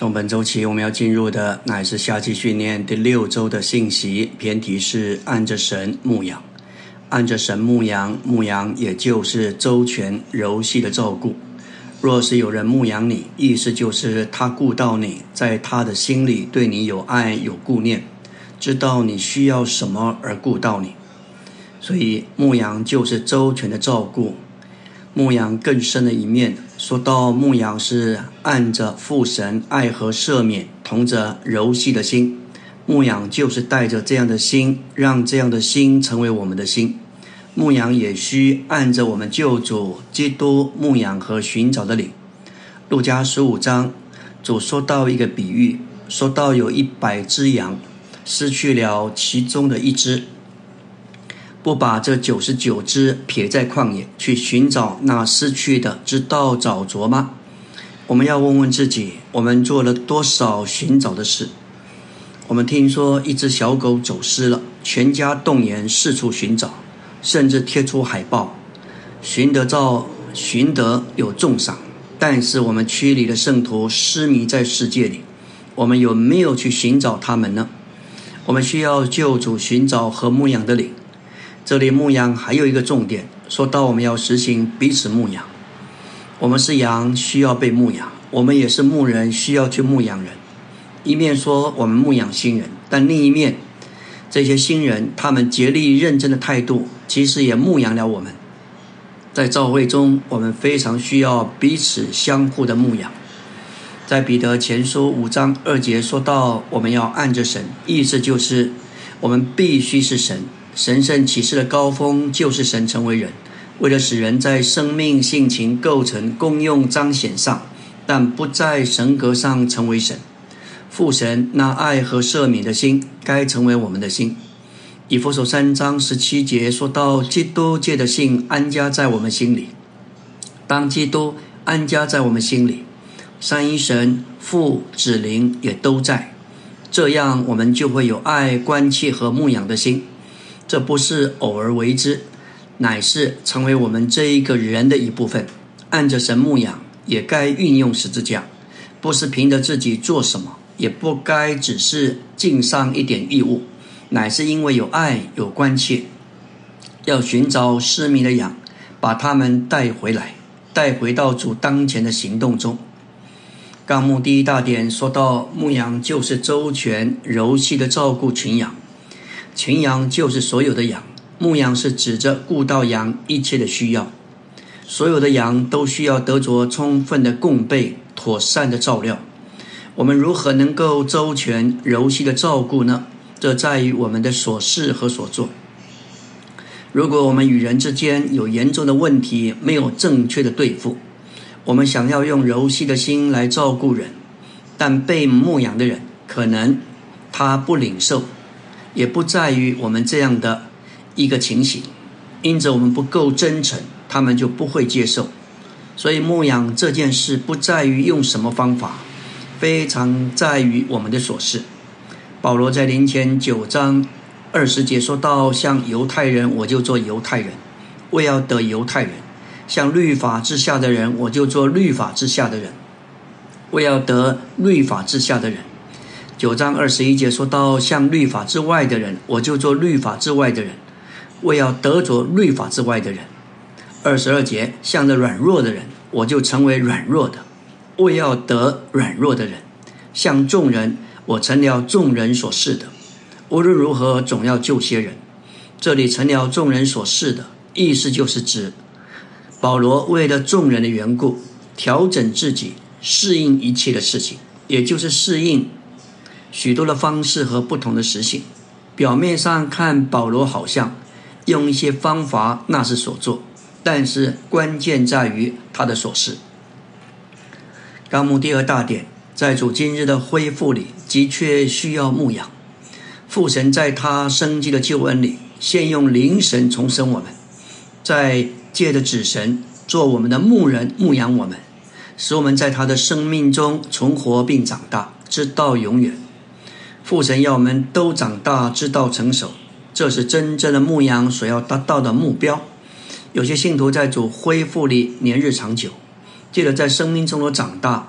从本周起，我们要进入的乃是夏季训练第六周的信息，偏题是按着神牧羊，按着神牧羊，牧羊也就是周全柔细的照顾。若是有人牧养你，意思就是他顾到你，在他的心里对你有爱有顾念，知道你需要什么而顾到你。所以牧羊就是周全的照顾。牧羊更深的一面，说到牧养是按着父神爱和赦免，同着柔细的心。牧养就是带着这样的心，让这样的心成为我们的心。牧养也需按着我们救主基督牧养和寻找的领。路加十五章，主说到一个比喻，说到有一百只羊，失去了其中的一只，不把这九十九只撇在旷野去寻找那失去的，直到找着吗？我们要问问自己，我们做了多少寻找的事？我们听说一只小狗走失了，全家动员四处寻找。甚至贴出海报，寻得照，寻得有重赏。但是我们区里的圣徒失迷在世界里，我们有没有去寻找他们呢？我们需要救主寻找和牧养的灵。这里牧羊还有一个重点，说到我们要实行彼此牧羊。我们是羊，需要被牧养；我们也是牧人，需要去牧养人。一面说我们牧养新人，但另一面，这些新人他们竭力认真的态度。其实也牧养了我们，在教会中，我们非常需要彼此相互的牧养。在彼得前书五章二节说到，我们要按着神，意思就是我们必须是神。神圣启示的高峰就是神成为人，为了使人在生命、性情、构成、功用彰显上，但不在神格上成为神。父神那爱和赦免的心，该成为我们的心。以弗所三章十七节说到，基督借的信安家在我们心里。当基督安家在我们心里，三一神父子灵也都在，这样我们就会有爱、关切和牧养的心。这不是偶尔为之，乃是成为我们这一个人的一部分。按着神牧养，也该运用十字架，不是凭着自己做什么，也不该只是尽上一点义务。乃是因为有爱有关切，要寻找失迷的羊，把他们带回来，带回到主当前的行动中。纲目第一大点说到，牧羊就是周全柔细的照顾群羊，群羊就是所有的羊。牧羊是指着顾到羊一切的需要，所有的羊都需要得着充分的供备、妥善的照料。我们如何能够周全柔细的照顾呢？这在于我们的所事和所做。如果我们与人之间有严重的问题，没有正确的对付，我们想要用柔细的心来照顾人，但被牧养的人可能他不领受，也不在于我们这样的一个情形，因着我们不够真诚，他们就不会接受。所以牧养这件事不在于用什么方法，非常在于我们的所事。保罗在林前九章二十节说到：“像犹太人，我就做犹太人，为要得犹太人；像律法之下的人，我就做律法之下的人，为要得律法之下的人。”九章二十一节说到：“像律法之外的人，我就做律法之外的人，为要得着律法之外的人。”二十二节：“向着软弱的人，我就成为软弱的，为要得软弱的人，向众人。”我成了众人所示的，无论如何总要救些人。这里成了众人所示的意思，就是指保罗为了众人的缘故，调整自己，适应一切的事情，也就是适应许多的方式和不同的实性。表面上看，保罗好像用一些方法，那是所做，但是关键在于他的所事。纲目第二大点。在主今日的恢复里，的确需要牧养。父神在他生机的救恩里，先用灵神重生我们，在借着子神做我们的牧人，牧养我们，使我们在他的生命中存活并长大，直到永远。父神要我们都长大，知道成熟，这是真正的牧羊所要达到的目标。有些信徒在主恢复里年日长久，记得在生命中的长大。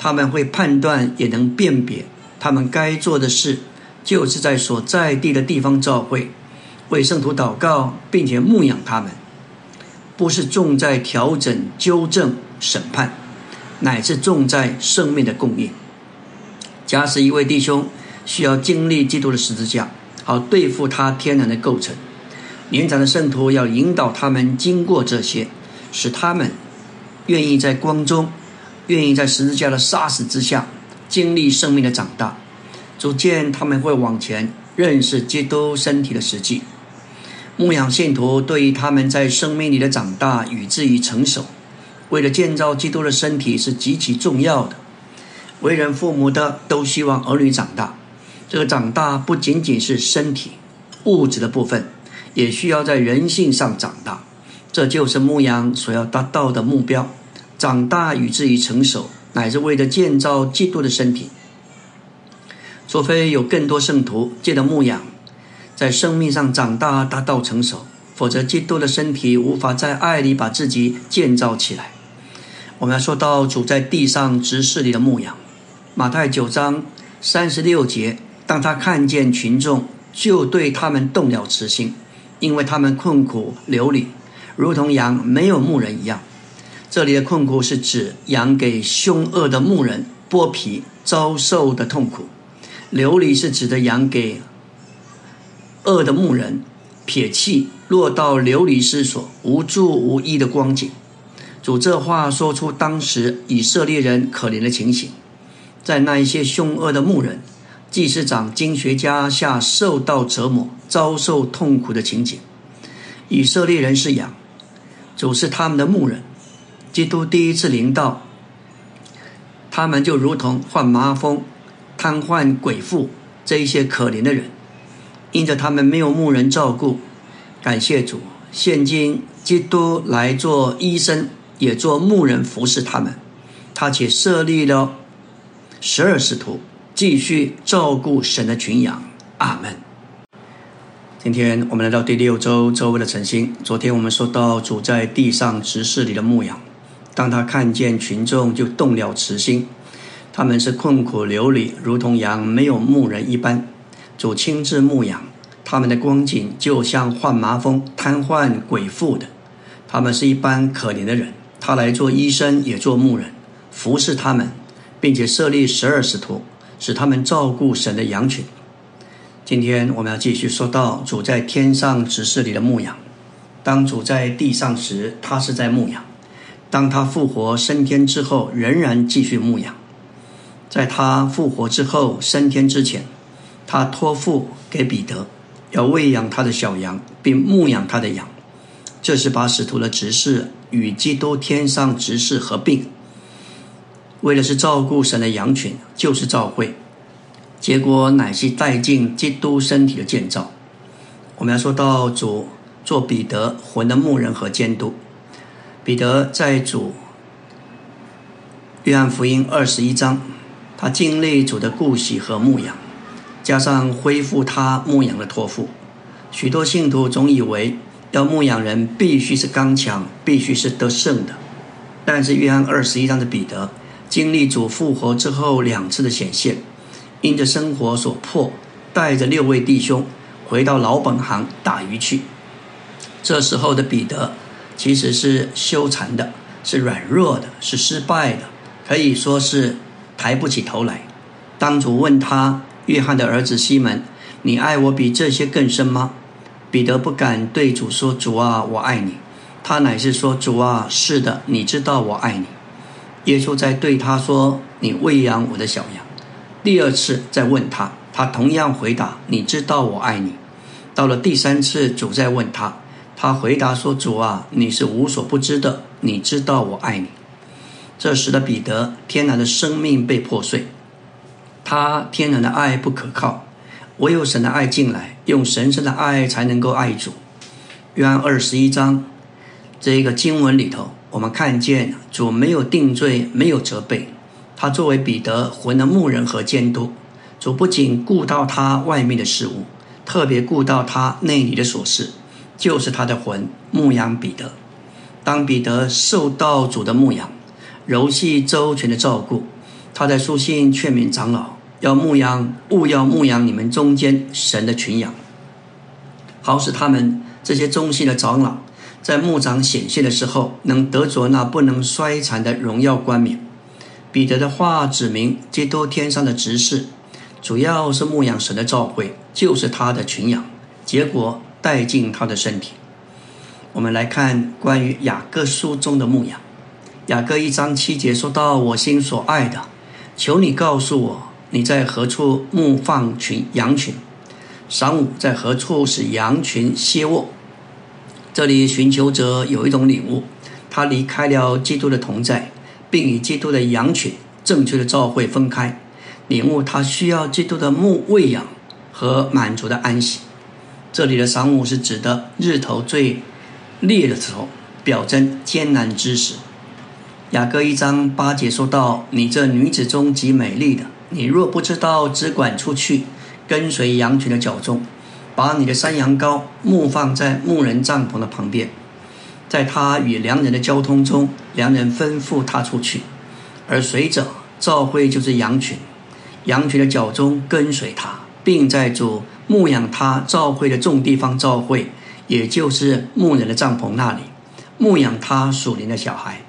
他们会判断，也能辨别他们该做的事，就是在所在地的地方教会为圣徒祷告，并且牧养他们，不是重在调整、纠正、审判，乃是重在生命的供应。假使一位弟兄需要经历基督的十字架，好对付他天然的构成，年长的圣徒要引导他们经过这些，使他们愿意在光中。愿意在十字架的杀死之下经历生命的长大，逐渐他们会往前认识基督身体的实际。牧养信徒对于他们在生命里的长大与至于成熟，为了建造基督的身体是极其重要的。为人父母的都希望儿女长大，这个长大不仅仅是身体物质的部分，也需要在人性上长大。这就是牧羊所要达到的目标。长大与至于成熟，乃是为了建造基督的身体。除非有更多圣徒借着牧养，在生命上长大达到成熟，否则基督的身体无法在爱里把自己建造起来。我们要说到主在地上执事里的牧养。马太九章三十六节，当他看见群众，就对他们动了慈心，因为他们困苦流离，如同羊没有牧人一样。这里的困苦是指羊给凶恶的牧人剥皮遭受的痛苦，流离是指的羊给恶的牧人撇弃落到流离失所无助无依的光景。主这话说出当时以色列人可怜的情形，在那一些凶恶的牧人、祭司长、经学家下受到折磨、遭受痛苦的情景。以色列人是羊，主是他们的牧人。基督第一次临到，他们就如同患麻风、瘫痪、鬼妇这一些可怜的人，因着他们没有牧人照顾。感谢主，现今基督来做医生，也做牧人服侍他们。他且设立了十二使徒，继续照顾神的群羊。阿门。今天我们来到第六周周围的晨星。昨天我们说到主在地上执事里的牧羊。当他看见群众，就动了慈心。他们是困苦流离，如同羊没有牧人一般。主亲自牧养他们的光景，就像患麻风、瘫痪、鬼妇的。他们是一般可怜的人。他来做医生，也做牧人，服侍他们，并且设立十二使徒，使他们照顾神的羊群。今天我们要继续说到主在天上指示里的牧养。当主在地上时，他是在牧养。当他复活升天之后，仍然继续牧养。在他复活之后升天之前，他托付给彼得，要喂养他的小羊，并牧养他的羊。这是把使徒的职事与基督天上职事合并，为的是照顾神的羊群，就是照会。结果乃是带进基督身体的建造。我们要说到主做彼得魂的牧人和监督。彼得在主约翰福音二十一章，他经历主的顾惜和牧养，加上恢复他牧养的托付。许多信徒总以为要牧养人必须是刚强，必须是得胜的。但是约翰二十一章的彼得经历主复活之后两次的显现，因着生活所迫，带着六位弟兄回到老本行打鱼去。这时候的彼得。其实是羞惭的，是软弱的，是失败的，可以说是抬不起头来。当主问他：“约翰的儿子西门，你爱我比这些更深吗？”彼得不敢对主说：“主啊，我爱你。”他乃是说：“主啊，是的，你知道我爱你。”耶稣在对他说：“你喂养我的小羊。”第二次再问他，他同样回答：“你知道我爱你。”到了第三次，主再问他。他回答说：“主啊，你是无所不知的，你知道我爱你。”这时的彼得，天然的生命被破碎，他天然的爱不可靠，唯有神的爱进来，用神圣的爱才能够爱主。约翰二十一章这一个经文里头，我们看见主没有定罪，没有责备，他作为彼得魂的牧人和监督，主不仅顾到他外面的事物，特别顾到他内里的琐事。就是他的魂牧养彼得。当彼得受到主的牧养，柔细周全的照顾，他在书信劝勉长老要牧养，勿要牧养你们中间神的群羊，好使他们这些忠心的长老在牧长显现的时候，能得着那不能衰残的荣耀冠冕。彼得的话指明，基督天上的执事，主要是牧养神的召会，就是他的群羊，结果带进他的身体。我们来看关于雅各书中的牧养。雅各一章七节说到：“我心所爱的，求你告诉我，你在何处牧放群羊群？晌午在何处使羊群歇卧？”这里寻求者有一种领悟，他离开了基督的同在，并与基督的羊群正确的召会分开，领悟他需要基督的牧喂养和满足的安息。这里的晌午是指的日头最烈的时候，表征艰难之时。雅各一章八节说到：“你这女子中极美丽的，你若不知道只管出去，跟随羊群的脚中，把你的山羊羔牧放在牧人帐篷的旁边，在他与良人的交通中，良人吩咐他出去，而随着召会就是羊群，羊群的脚中跟随他，并在主牧养他召会的众地方召会，也就是牧人的帐篷那里牧养他属灵的小孩。”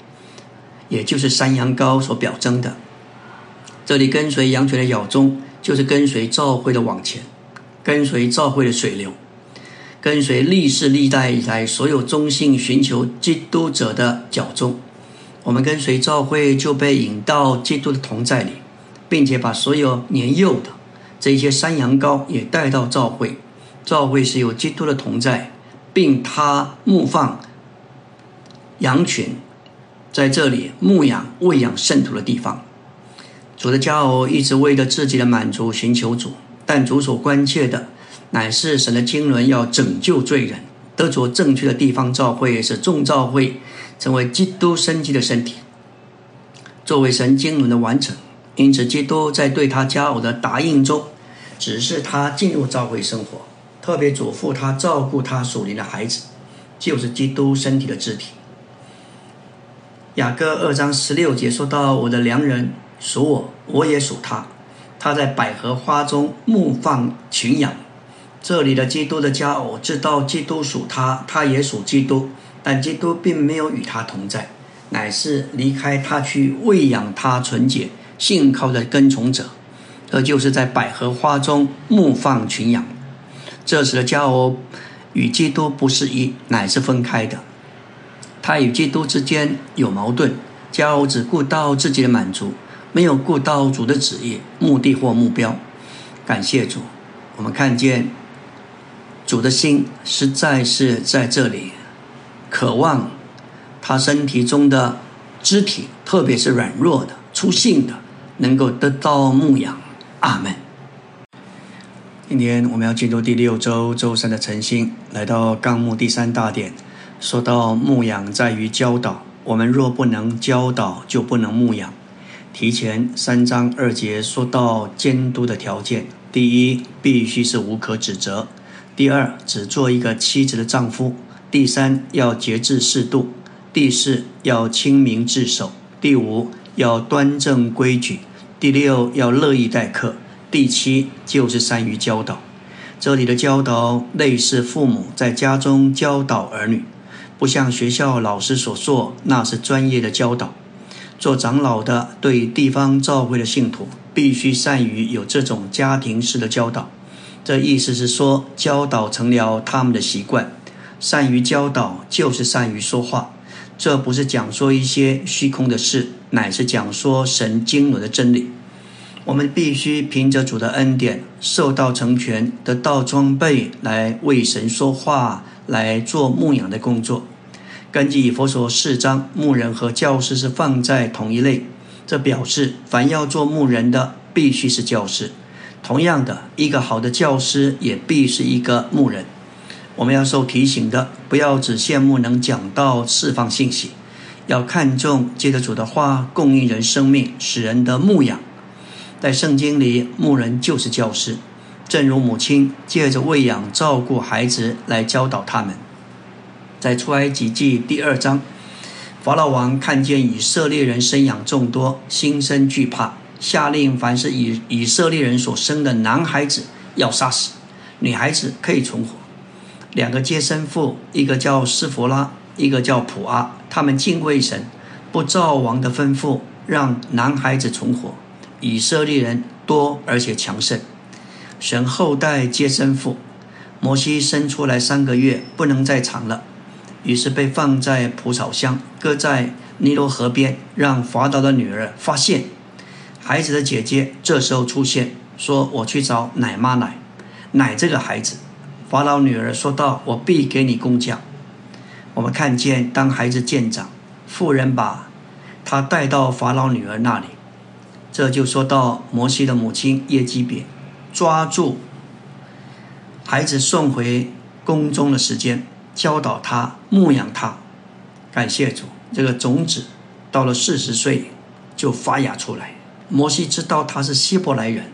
也就是山羊羔所表征的，这里跟随羊群的咬中，就是跟随召会的往前，跟随召会的水流，跟随历世历代以来所有忠信寻求基督者的脚中。我们跟随召会，就被引到基督的同在里，并且把所有年幼的这些山羊羔也带到召会。召会是有基督的同在，并他牧放羊群。在这里牧养、喂养圣徒的地方，主的家偶一直为着自己的满足寻求主，但主所关切的乃是神的经纶要拯救罪人，得着正确的地方召会，使众召会成为基督生机的身体，作为神经纶的完成。因此，基督在对他家偶的答应中，指示他进入召会生活，特别嘱咐他照顾他属灵的孩子，就是基督身体的肢体。雅各二章十六节说到：“我的良人属我，我也属他。他在百合花中牧放群羊。”这里的基督的家偶知道基督属他，他也属基督，但基督并没有与他同在，乃是离开他去喂养他纯洁信靠的跟从者。这就是在百合花中牧放群羊。这时的家偶与基督不是一，乃是分开的。他与基督之间有矛盾，家偶只顾到自己的满足，没有顾到主的旨意、目的或目标。感谢主，我们看见主的心实在是在这里，渴望他身体中的肢体，特别是软弱的、粗性的，能够得到牧养。阿门。今天我们要进入第六周周三的晨星，来到纲目第三大点。说到牧养在于教导，我们若不能教导，就不能牧养。提前三章二节说到监督的条件：第一，必须是无可指责；第二，只做一个妻子的丈夫；第三，要节制适度；第四，要清明自守；第五，要端正规矩；第六，要乐意待客；第七，就是善于教导。这里的教导类似父母在家中教导儿女。不像学校老师所做，那是专业的教导。做长老的对地方教会的信徒，必须善于有这种家庭式的教导。这意思是说，教导成了他们的习惯。善于教导就是善于说话。这不是讲说一些虚空的事，乃是讲说神经纶的真理。我们必须凭着主的恩典，受到成全，得到装备，来为神说话。来做牧养的工作。根据佛所四章，牧人和教师是放在同一类，这表示凡要做牧人的，必须是教师。同样的，一个好的教师也必是一个牧人。我们要受提醒的，不要只羡慕能讲到释放信息，要看重接着主的话供应人生命，使人的牧养。在圣经里，牧人就是教师。正如母亲借着喂养、照顾孩子来教导他们，在出埃及记第二章，法老王看见以色列人生养众多，心生惧怕，下令凡是以以色列人所生的男孩子要杀死，女孩子可以存活。两个接生妇，一个叫斯弗拉，一个叫普阿，他们敬畏神，不照王的吩咐，让男孩子存活。以色列人多而且强盛，神后代接生妇，摩西生出来三个月不能再长了，于是被放在蒲草箱，搁在尼罗河边，让法老的女儿发现。孩子的姐姐这时候出现，说：“我去找奶妈奶，奶这个孩子。”法老女儿说道：“我必给你工匠。”我们看见，当孩子渐长，妇人把他带到法老女儿那里。这就说到摩西的母亲耶基别抓住孩子送回宫中的时间，教导他牧养他。感谢主，这个种子到了四十岁就发芽出来。摩西知道他是希伯来人。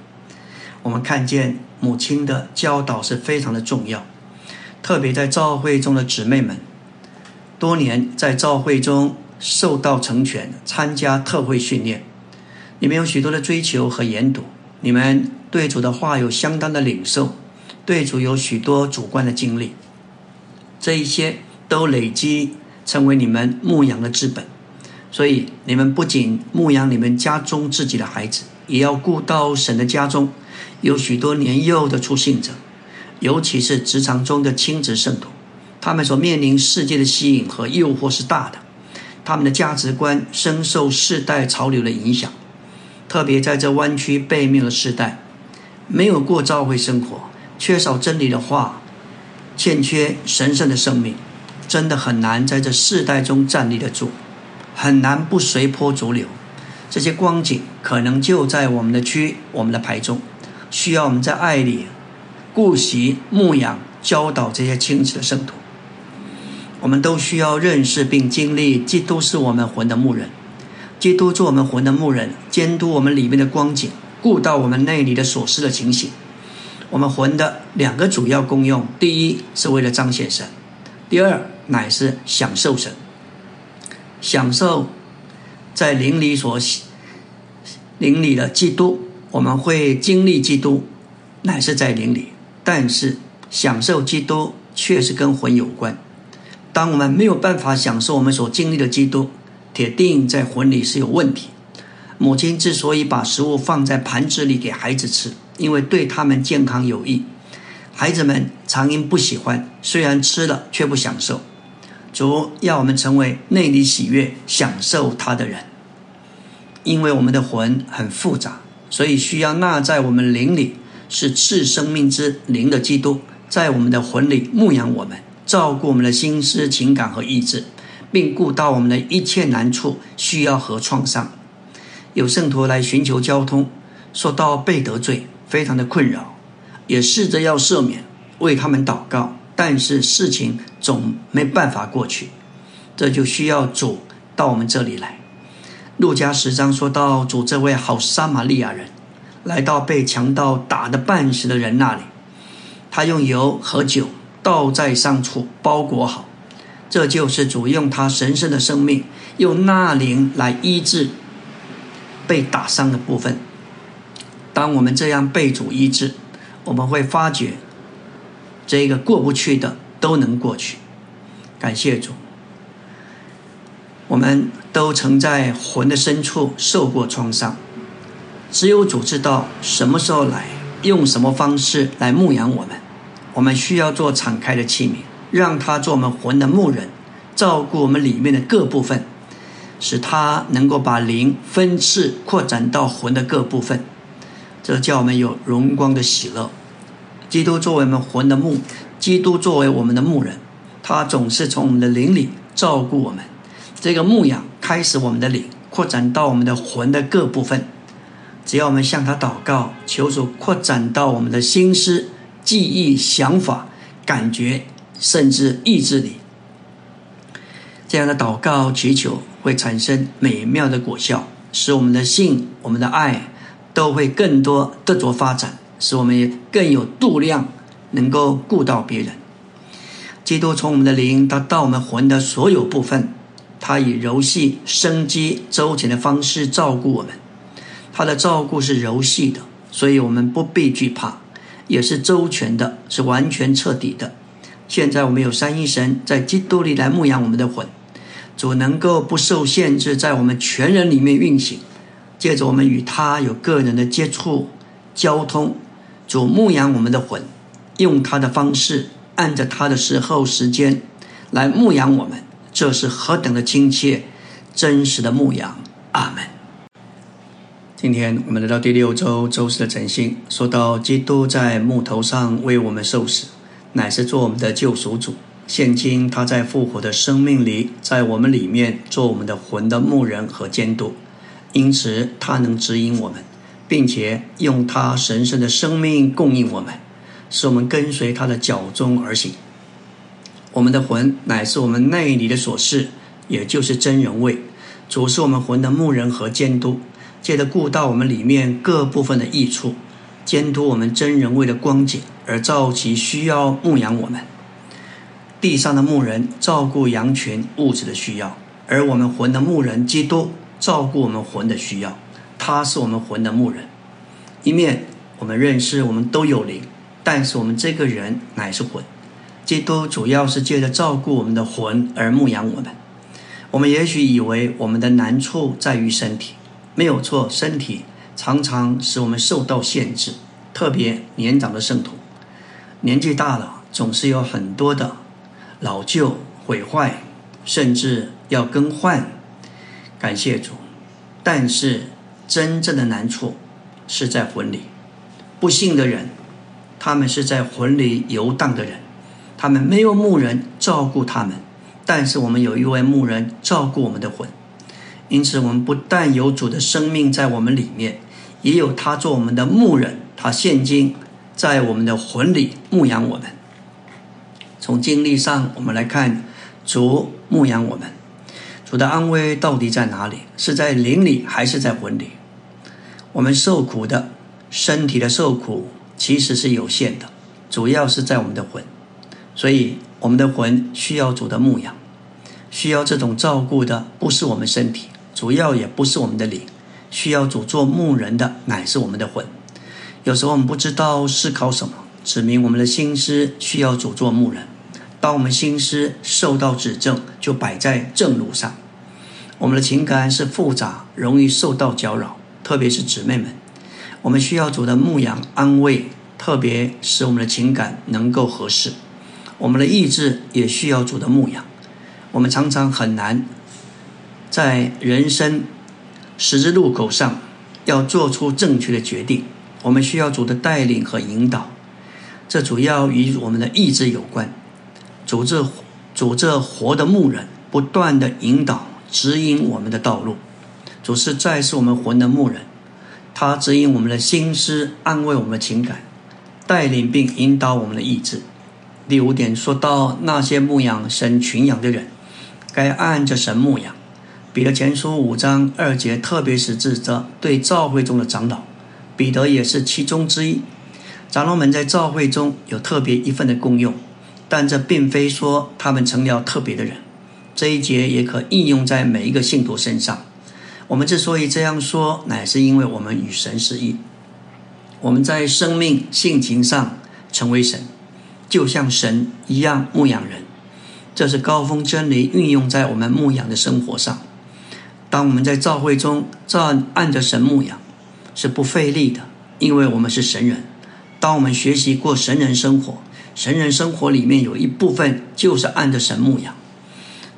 我们看见母亲的教导是非常的重要，特别在教会中的姊妹们，多年在教会中受到成全，参加特会训练。你们有许多的追求和研读，你们对主的话有相当的领受，对主有许多主观的经历，这一些都累积成为你们牧养的资本。所以你们不仅牧养你们家中自己的孩子，也要顾到神的家中有许多年幼的出信者，尤其是职场中的亲子圣徒，他们所面临世界的吸引和诱惑是大的，他们的价值观深受世代潮流的影响。特别在这弯曲背面的时代，没有过教会生活，缺少真理的话，欠缺神圣的生命，真的很难在这世代中站立得住，很难不随波逐流。这些光景可能就在我们的区、我们的牌中，需要我们在爱里顾惜、牧养、教导这些亲子的圣徒。我们都需要认识并经历，基督是我们魂的牧人。基督做我们魂的牧人，监督我们里面的光景，顾到我们内里的所思的情形。我们魂的两个主要功用：第一是为了彰显神；第二乃是享受神。享受在灵里所灵里的基督，我们会经历基督，乃是在灵里。但是享受基督确实跟魂有关。当我们没有办法享受我们所经历的基督，铁定在魂里是有问题。母亲之所以把食物放在盘子里给孩子吃，因为对他们健康有益。孩子们常因不喜欢，虽然吃了却不享受。主要我们成为内里喜悦、享受他的人。因为我们的魂很复杂，所以需要纳在我们灵里是赐生命之灵的基督，在我们的魂里牧养我们，照顾我们的心思、情感和意志。并顾到我们的一切难处、需要和创伤。有圣徒来寻求交通，说到被得罪，非常的困扰，也试着要赦免，为他们祷告，但是事情总没办法过去。这就需要主到我们这里来。路加十章说到主这位好撒玛利亚人，来到被强盗打得半死的人那里，他用油和酒倒在上处，包裹好。这就是主用他神圣的生命，用那灵来医治被打伤的部分。当我们这样被主医治，我们会发觉这个过不去的都能过去。感谢主，我们都曾在魂的深处受过创伤，只有主知道什么时候来，用什么方式来牧养我们。我们需要做敞开的器皿。让他做我们魂的牧人，照顾我们里面的各部分，使他能够把灵分次扩展到魂的各部分，这叫我们有荣光的喜乐。基督作为我们魂的牧，基督作为我们的牧人，他总是从我们的灵里照顾我们。这个牧养开始我们的灵扩展到我们的魂的各部分，只要我们向他祷告，求主扩展到我们的心思、记忆、想法、感觉。甚至意志力，这样的祷告祈求会产生美妙的果效，使我们的性、我们的爱都会更多得着发展，使我们也更有度量，能够顾到别人。基督从我们的灵，他到我们魂的所有部分，他以柔细、生机、周全的方式照顾我们。他的照顾是柔细的，所以我们不必惧怕，也是周全的，是完全彻底的。现在我们有三一神在基督里来牧养我们的魂，主能够不受限制在我们全人里面运行，借着我们与他有个人的接触、交通，主牧养我们的魂，用他的方式，按着他的时候、时间来牧养我们，这是何等的亲切、真实的牧养。阿门。今天我们来到第六周周四的晨星，说到基督在木头上为我们受死。乃是做我们的救赎主。现今他在复活的生命里，在我们里面做我们的魂的牧人和监督，因此他能指引我们，并且用他神圣的生命供应我们，使我们跟随他的脚踪而行。我们的魂乃是我们内里的所事，也就是真人位。主是我们魂的牧人和监督，借着顾到我们里面各部分的益处。监督我们真人位的光景，而造其需要牧养我们。地上的牧人照顾羊群物质的需要，而我们魂的牧人基督照顾我们魂的需要。他是我们魂的牧人。一面我们认识我们都有灵，但是我们这个人乃是魂。基督主要是借着照顾我们的魂而牧养我们。我们也许以为我们的难处在于身体，没有错，身体。常常使我们受到限制，特别年长的圣徒，年纪大了，总是有很多的老旧、毁坏，甚至要更换。感谢主，但是真正的难处是在魂里。不幸的人，他们是在魂里游荡的人，他们没有牧人照顾他们，但是我们有一位牧人照顾我们的魂，因此我们不但有主的生命在我们里面。也有他做我们的牧人，他现今在我们的魂里牧养我们。从经历上，我们来看主牧养我们，主的安危到底在哪里？是在灵里还是在魂里？我们受苦的身体的受苦其实是有限的，主要是在我们的魂，所以我们的魂需要主的牧养，需要这种照顾的不是我们身体，主要也不是我们的灵。需要主做牧人的乃是我们的魂。有时候我们不知道思考什么，指明我们的心思需要主做牧人。当我们心思受到指正，就摆在正路上。我们的情感是复杂，容易受到搅扰，特别是姊妹们，我们需要主的牧养安慰，特别使我们的情感能够合适。我们的意志也需要主的牧养。我们常常很难在人生。十字路口上，要做出正确的决定，我们需要主的带领和引导。这主要与我们的意志有关。主这主这活的牧人，不断的引导指引我们的道路。主是再是我们魂的牧人，他指引我们的心思，安慰我们的情感，带领并引导我们的意志。第五点说到那些牧养神群羊的人，该按着神牧养。彼得前书五章二节，特别是指责对教会中的长老，彼得也是其中之一。长老们在教会中有特别一份的功用，但这并非说他们成了特别的人。这一节也可应用在每一个信徒身上。我们之所以这样说，乃是因为我们与神是一，我们在生命性情上成为神，就像神一样牧养人。这是高峰真理运用在我们牧养的生活上。当我们在教会中照按着神牧养，是不费力的，因为我们是神人。当我们学习过神人生活，神人生活里面有一部分就是按着神牧养，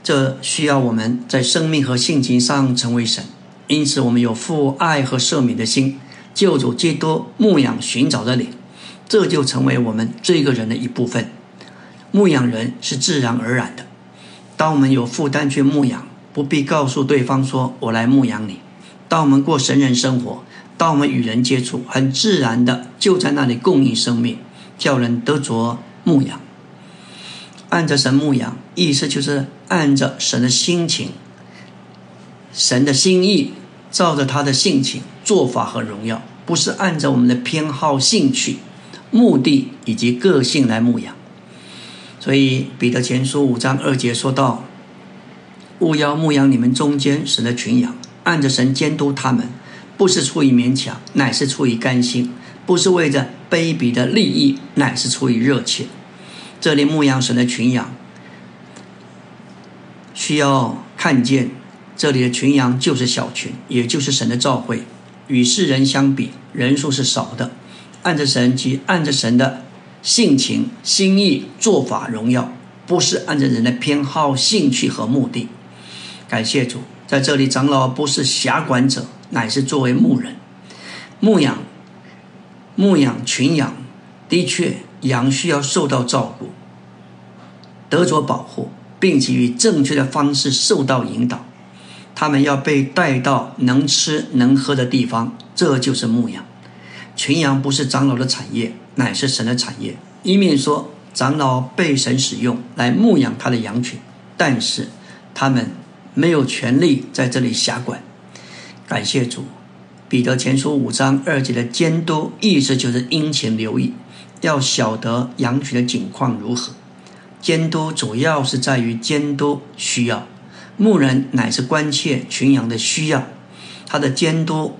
这需要我们在生命和性情上成为神。因此，我们有父爱和赦免的心，救主基督牧养寻找的灵，这就成为我们这个人的一部分。牧养人是自然而然的。当我们有负担去牧养。不必告诉对方说“我来牧养你”。当我们过神人生活，当我们与人接触，很自然的就在那里供应生命，叫人得着牧养。按着神牧养，意思就是按着神的心情、神的心意，照着他的性情、做法和荣耀，不是按照我们的偏好、兴趣、目的以及个性来牧养。所以彼得前书五章二节说道。勿要牧养你们中间神的群羊，按着神监督他们，不是出于勉强，乃是出于甘心；不是为着卑鄙的利益，乃是出于热切。这里牧羊神的群羊，需要看见这里的群羊就是小群，也就是神的召会。与世人相比，人数是少的。按着神及按着神的性情、心意、做法、荣耀，不是按着人的偏好、兴趣和目的。感谢主，在这里长老不是辖管者，乃是作为牧人，牧养、牧养群羊。的确，羊需要受到照顾，得着保护，并且以正确的方式受到引导。他们要被带到能吃能喝的地方，这就是牧羊。群羊不是长老的产业，乃是神的产业。一面说长老被神使用来牧养他的羊群，但是他们没有权利在这里辖管。感谢主，彼得前书五章二节的监督，意思就是殷勤留意，要晓得羊群的景况如何。监督主要是在于监督需要。牧人乃是关切群羊的需要，他的监督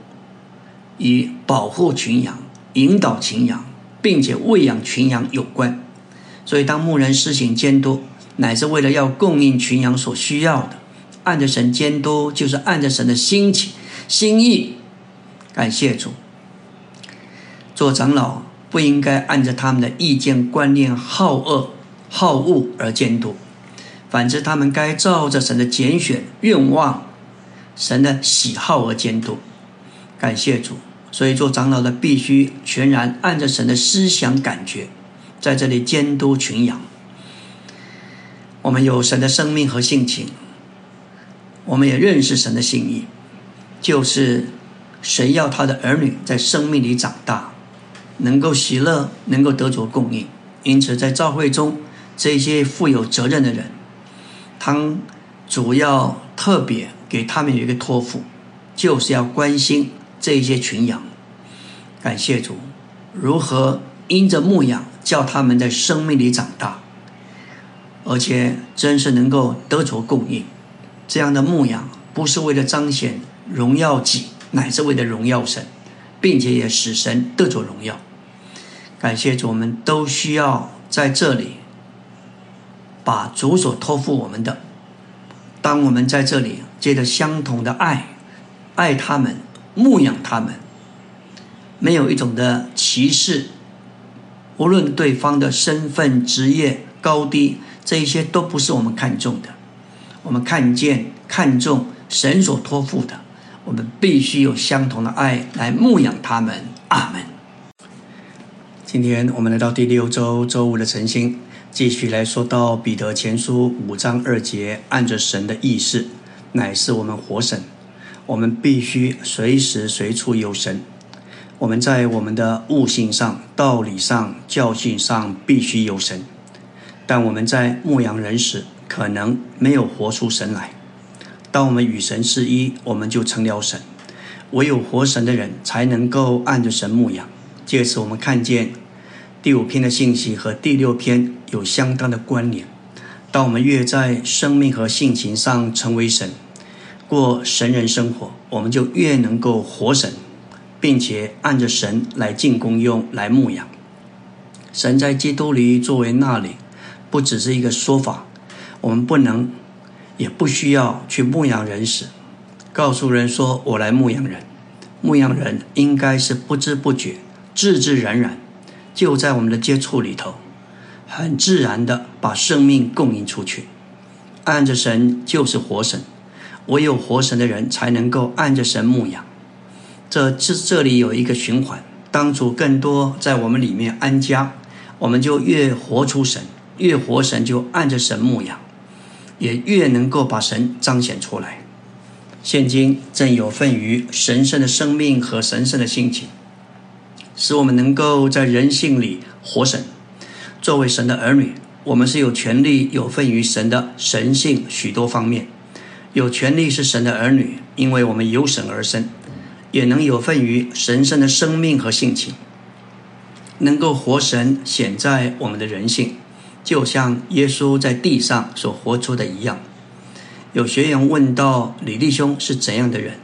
与保护群羊、引导群羊，并且喂养群羊有关。所以，当牧人施行监督，乃是为了要供应群羊所需要的。按着神监督，就是按着神的心情、心意。感谢主。做长老不应该按着他们的意见、观念、好恶、好恶而监督。反之，他们该照着神的拣选、愿望、神的喜好而监督。感谢主，所以做长老的必须全然按着神的思想、感觉，在这里监督群羊。我们有神的生命和性情，我们也认识神的心意，就是神要他的儿女在生命里长大，能够喜乐，能够得着供应。因此，在教会中，这些负有责任的人。他主要特别给他们有一个托付，就是要关心这一些群羊。感谢主，如何因着牧养，叫他们在生命里长大，而且真是能够得着供应。这样的牧养不是为了彰显荣耀己，乃是为了荣耀神，并且也使神得着荣耀。感谢主，我们都需要在这里。把主所托付我们的，当我们在这里借着相同的爱，爱他们，牧养他们，没有一种的歧视，无论对方的身份、职业高低，这一些都不是我们看重的。我们看见、看重神所托付的，我们必须有相同的爱来牧养他们。阿门。今天我们来到第六周周五的晨星。继续来说到彼得前书五章二节，按着神的意思，乃是我们活神，我们必须随时随处有神。我们在我们的悟性上、道理上、教训上必须有神，但我们在牧羊人时，可能没有活出神来。当我们与神是一，我们就成了神。唯有活神的人，才能够按着神牧养。借此，我们看见。第五篇的信息和第六篇有相当的关联。当我们越在生命和性情上成为神，过神人生活，我们就越能够活神，并且按着神来进功用来牧养。神在基督里作为那里，不只是一个说法。我们不能，也不需要去牧养人时，告诉人说我来牧养人。牧养人应该是不知不觉、自自然然。就在我们的接触里头，很自然的把生命供应出去。按着神就是活神，唯有活神的人才能够按着神牧养。这这这里有一个循环，当主更多在我们里面安家，我们就越活出神，越活神就按着神牧养，也越能够把神彰显出来。现今正有份于神圣的生命和神圣的心情。使我们能够在人性里活神。作为神的儿女，我们是有权利有份于神的神性许多方面。有权利是神的儿女，因为我们由神而生，也能有份于神圣的生命和性情，能够活神显在我们的人性，就像耶稣在地上所活出的一样。有学员问到李弟兄是怎样的人？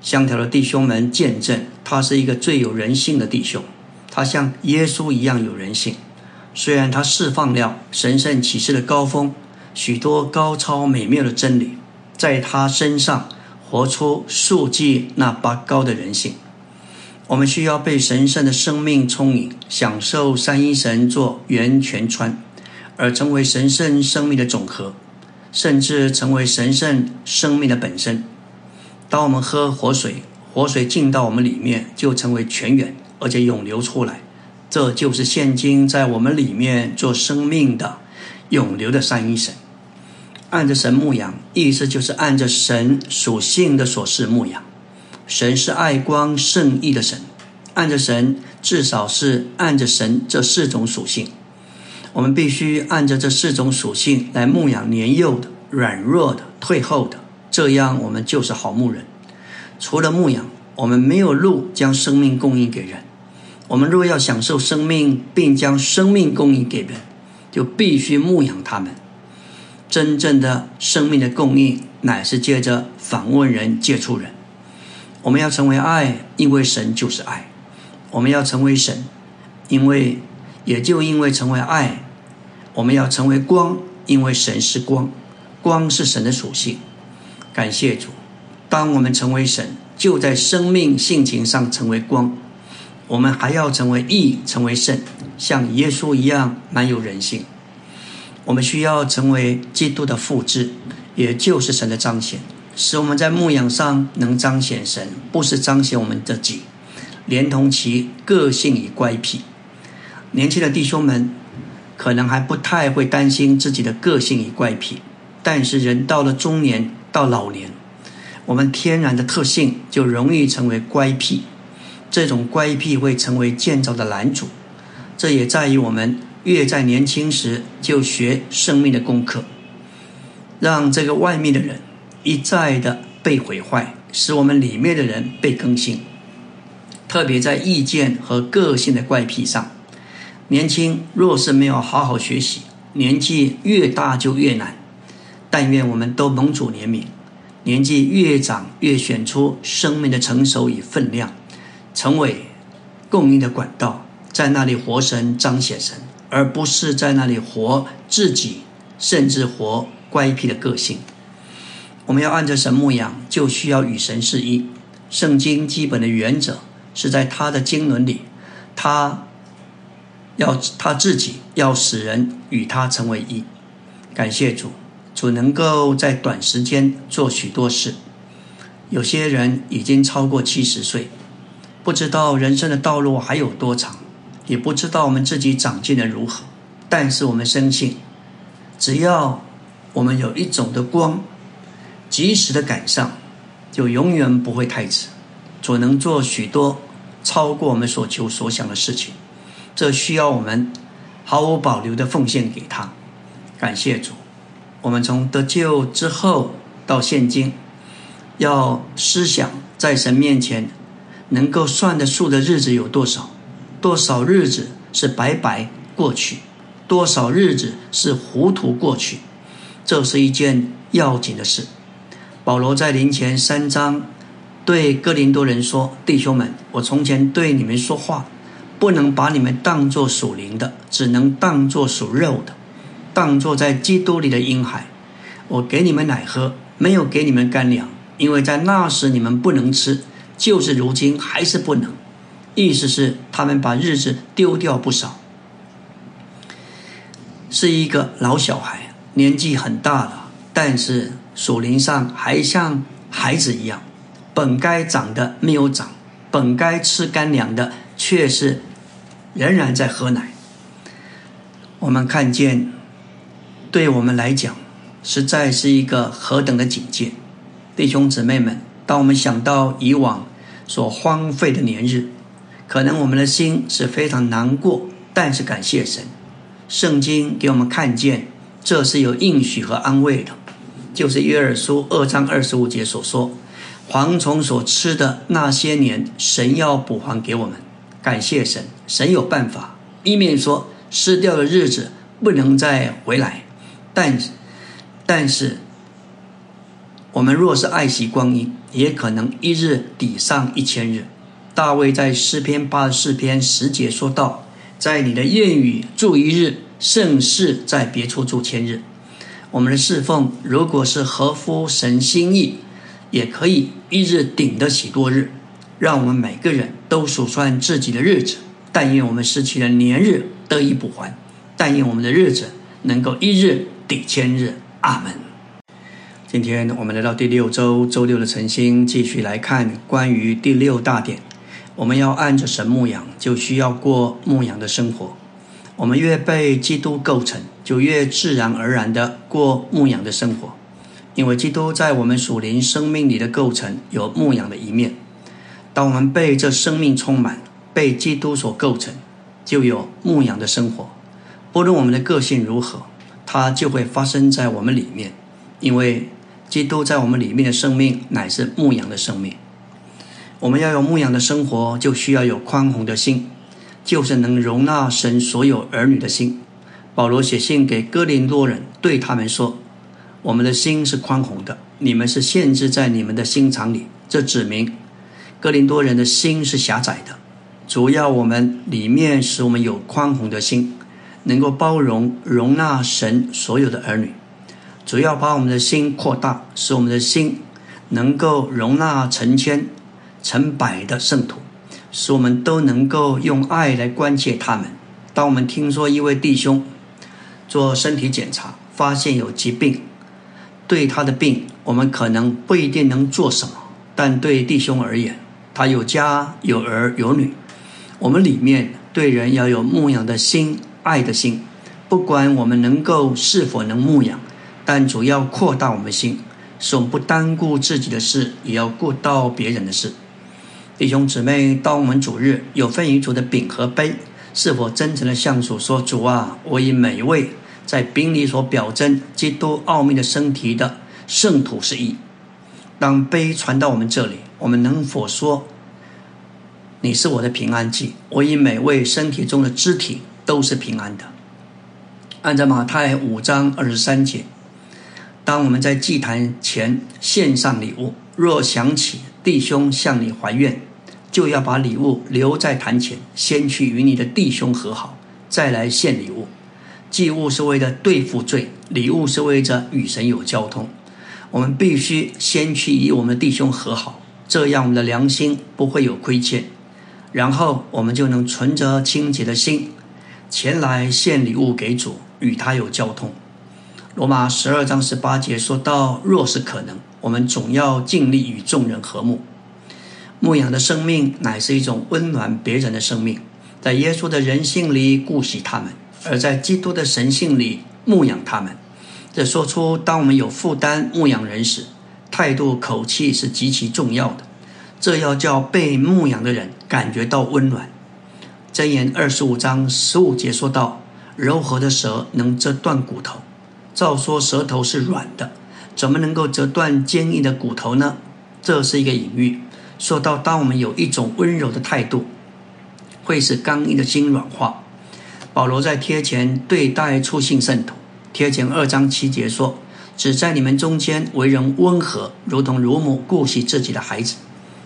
香条的弟兄们见证，他是一个最有人性的弟兄，他像耶稣一样有人性。虽然他释放了神圣启示的高峰，许多高超美妙的真理，在他身上活出数计那拔高的人性。我们需要被神圣的生命充盈，享受三一神做源泉川，而成为神圣生命的总和，甚至成为神圣生命的本身。当我们喝活水，活水进到我们里面，就成为泉源，而且涌流出来。这就是现今在我们里面做生命的永流的三一神。按着神牧养，意思就是按着神属性的所示牧养。神是爱光圣意的神，按着神，至少是按着神这四种属性。我们必须按照这四种属性来牧养年幼的、软弱的、退后的，这样我们就是好牧人。除了牧养，我们没有路将生命供应给人。我们若要享受生命，并将生命供应给人，就必须牧养他们。真正的生命的供应，乃是借着访问人、接触人。我们要成为爱，因为神就是爱；我们要成为神，因为也就因为成为爱，我们要成为光，因为神是光，光是神的属性。感谢主，当我们成为神，就在生命性情上成为光。我们还要成为义，成为圣，像耶稣一样满有人性。我们需要成为基督的复制，也就是神的彰显。使我们在牧养上能彰显神，不是彰显我们自己，连同其个性与乖僻。年轻的弟兄们可能还不太会担心自己的个性与怪癖，但是人到了中年到老年，我们天然的特性就容易成为乖癖。这种乖僻会成为建造的拦阻。这也在于我们越在年轻时就学生命的功课，让这个外面的人。一再的被毁坏，使我们里面的人被更新。特别在意见和个性的怪癖上，年轻若是没有好好学习，年纪越大就越难。但愿我们都蒙主怜悯，年纪越长越选出生命的成熟与分量，成为供应的管道，在那里活神彰显神，而不是在那里活自己，甚至活乖僻的个性。我们要按着神牧养，就需要与神是一。圣经基本的原则是在他的经纶里，他要他自己要使人与他成为一。感谢主，主能够在短时间做许多事。有些人已经超过七十岁，不知道人生的道路还有多长，也不知道我们自己长进的如何。但是我们深信，只要我们有一种的光。及时的赶上，就永远不会太迟。主能做许多超过我们所求所想的事情，这需要我们毫无保留的奉献给他。感谢主，我们从得救之后到现今，要思想在神面前能够算得数的日子有多少？多少日子是白白过去？多少日子是糊涂过去？这是一件要紧的事。保罗在临前三章对哥林多人说：“弟兄们，我从前对你们说话，不能把你们当作属灵的，只能当作属肉的，当作在基督里的婴孩。我给你们奶喝，没有给你们干粮，因为在那时你们不能吃，就是如今还是不能。意思是他们把日子丢掉不少，是一个老小孩，年纪很大了，但是。”属灵上还像孩子一样，本该长的没有长，本该吃干粮的却是仍然在喝奶。我们看见，对我们来讲，实在是一个何等的警戒，弟兄姊妹们。当我们想到以往所荒废的年日，可能我们的心是非常难过。但是感谢神，圣经给我们看见，这是有应许和安慰的。就是约珥书二章二十五节所说，蝗虫所吃的那些年，神要补还给我们。感谢神，神有办法。一面说失掉的日子不能再回来，但但是我们若是爱惜光阴，也可能一日抵上一千日。大卫在诗篇八十四篇十节说道：“在你的谚语住一日，胜似在别处住千日。”我们的侍奉，如果是合乎神心意，也可以一日顶得起多日。让我们每个人都数算自己的日子，但愿我们失去的年日得以补还，但愿我们的日子能够一日抵千日。阿门。今天我们来到第六周周六的晨星，继续来看关于第六大点。我们要按着神牧养，就需要过牧养的生活。我们越被基督构成，就越自然而然的过牧养的生活，因为基督在我们属灵生命里的构成有牧养的一面。当我们被这生命充满，被基督所构成，就有牧羊的生活。不论我们的个性如何，它就会发生在我们里面，因为基督在我们里面的生命乃是牧羊的生命。我们要有牧羊的生活，就需要有宽宏的心。就是能容纳神所有儿女的心。保罗写信给哥林多人，对他们说：“我们的心是宽宏的，你们是限制在你们的心肠里。”这指明哥林多人的心是狭窄的。主要我们里面使我们有宽宏的心，能够包容容纳神所有的儿女。主要把我们的心扩大，使我们的心能够容纳成千、成百的圣徒。使我们都能够用爱来关切他们。当我们听说一位弟兄做身体检查，发现有疾病，对他的病，我们可能不一定能做什么，但对弟兄而言，他有家有儿有女，我们里面对人要有牧养的心、爱的心。不管我们能够是否能牧养，但主要扩大我们心，使我们不单顾自己的事，也要顾到别人的事。弟兄姊妹，当我们主日有份于主的饼和杯，是否真诚的向主说：“主啊，我以每一位在饼里所表征基督奥秘的身体的圣徒是一。”当杯传到我们这里，我们能否说：“你是我的平安祭，我以每位身体中的肢体都是平安的。”按照马太五章二十三节，当我们在祭坛前献上礼物，若想起弟兄向你还愿，就要把礼物留在坛前，先去与你的弟兄和好，再来献礼物。祭物是为了对付罪，礼物是为着与神有交通。我们必须先去与我们弟兄和好，这样我们的良心不会有亏欠，然后我们就能存着清洁的心前来献礼物给主，与他有交通。罗马十二章十八节说到：若是可能，我们总要尽力与众人和睦。牧养的生命乃是一种温暖别人的生命，在耶稣的人性里顾惜他们，而在基督的神性里牧养他们。这说出，当我们有负担牧养人时，态度口气是极其重要的。这要叫被牧养的人感觉到温暖。箴言二十五章十五节说到：“柔和的舌能折断骨头。”照说舌头是软的，怎么能够折断坚硬的骨头呢？这是一个隐喻。说到，当我们有一种温柔的态度，会使刚硬的心软化。保罗在贴前对待初信圣徒，贴前二章七节说：“只在你们中间为人温和，如同乳母顾惜自己的孩子。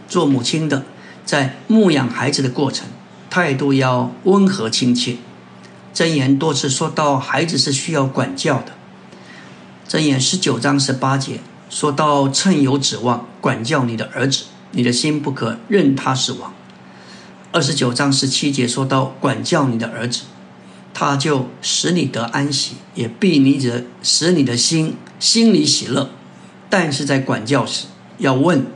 做母亲的，在牧养孩子的过程，态度要温和亲切。”箴言多次说到，孩子是需要管教的。箴言十九章十八节说到：“趁有指望，管教你的儿子。”你的心不可任他死亡。二十九章十七节说到管教你的儿子，他就使你得安息，也必你者使你的心心里喜乐。但是在管教时，要问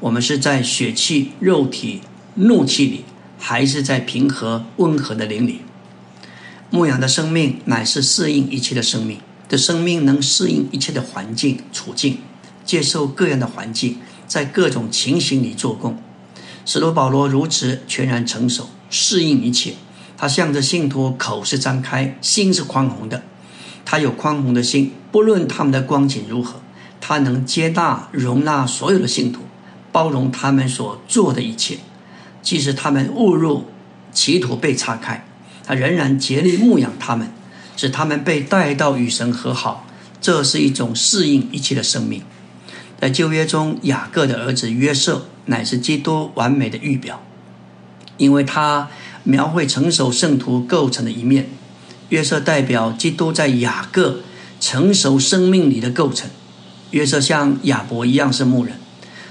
我们是在血气、肉体、怒气里，还是在平和、温和的灵里？牧养的生命乃是适应一切的生命，的生命能适应一切的环境处境，接受各样的环境。在各种情形里做工，使徒保罗如此全然成熟，适应一切。他向着信徒口是张开，心是宽宏的。他有宽宏的心，不论他们的光景如何，他能接纳、容纳所有的信徒，包容他们所做的一切。即使他们误入歧途被岔开，他仍然竭力牧养他们，使他们被带到与神和好。这是一种适应一切的生命。在旧约中，雅各的儿子约瑟乃是基督完美的预表，因为他描绘成熟圣徒构成的一面。约瑟代表基督在雅各成熟生命里的构成。约瑟像亚伯一样是牧人。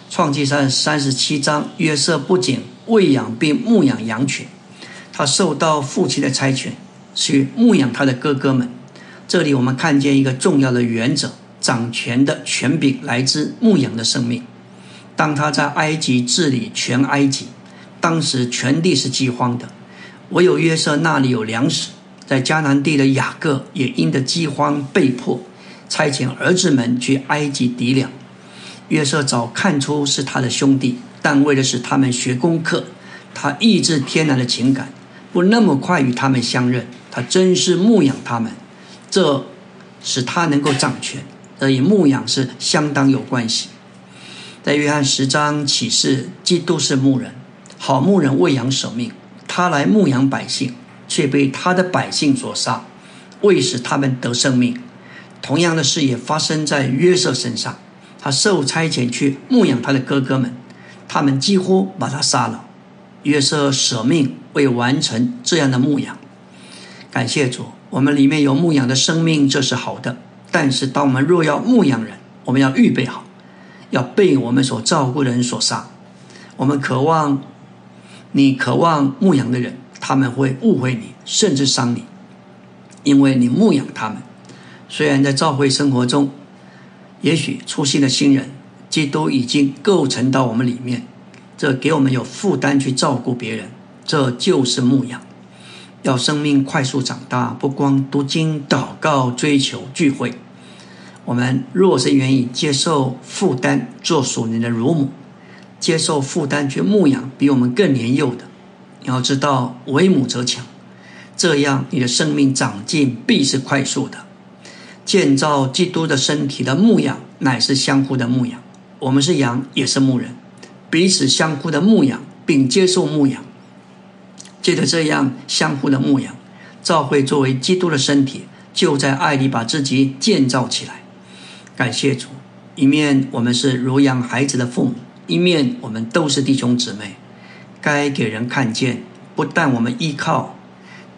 创记三三十七章，约瑟不仅喂养并牧养羊群，他受到父亲的差遣去牧养他的哥哥们。这里我们看见一个重要的原则：掌权的权柄来自牧养的生命。当他在埃及治理全埃及，当时全地是饥荒的，唯有约瑟那里有粮食。在迦南地的雅各也因的饥荒被迫差遣儿子们去埃及抵粮。约瑟早看出是他的兄弟，但为了使他们学功课，他抑制天然的情感，不那么快与他们相认。他真是牧养他们，这使他能够掌权。这与牧养是相当有关系。在约翰十章启示，基督是牧人，好牧人喂养舍命，他来牧养百姓。却被他的百姓所杀，为使他们得生命。同样的事也发生在约瑟身上，他受差遣去牧养他的哥哥们，他们几乎把他杀了。约瑟舍命为完成这样的牧养。感谢主，我们里面有牧养的生命，这是好的。但是，当我们若要牧养人，我们要预备好，要被我们所照顾的人所杀。我们渴望你渴望牧养的人。他们会误会你，甚至伤你，因为你牧养他们。虽然在教会生活中，也许出现的新人，基督已经构成到我们里面，这给我们有负担去照顾别人，这就是牧养。要生命快速长大，不光读经、祷告、追求聚会，我们若是愿意接受负担，做属灵的乳母，接受负担去牧养比我们更年幼的。你要知道，为母则强，这样你的生命长进必是快速的。建造基督的身体的牧养，乃是相互的牧养。我们是羊，也是牧人，彼此相互的牧养，并接受牧养。借着这样相互的牧养，教会作为基督的身体，就在爱里把自己建造起来。感谢主，一面我们是如养孩子的父母，一面我们都是弟兄姊妹。该给人看见，不但我们依靠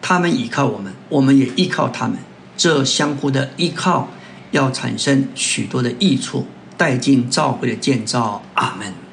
他们依靠我们，我们也依靠他们。这相互的依靠，要产生许多的益处，带进教会的建造。阿门。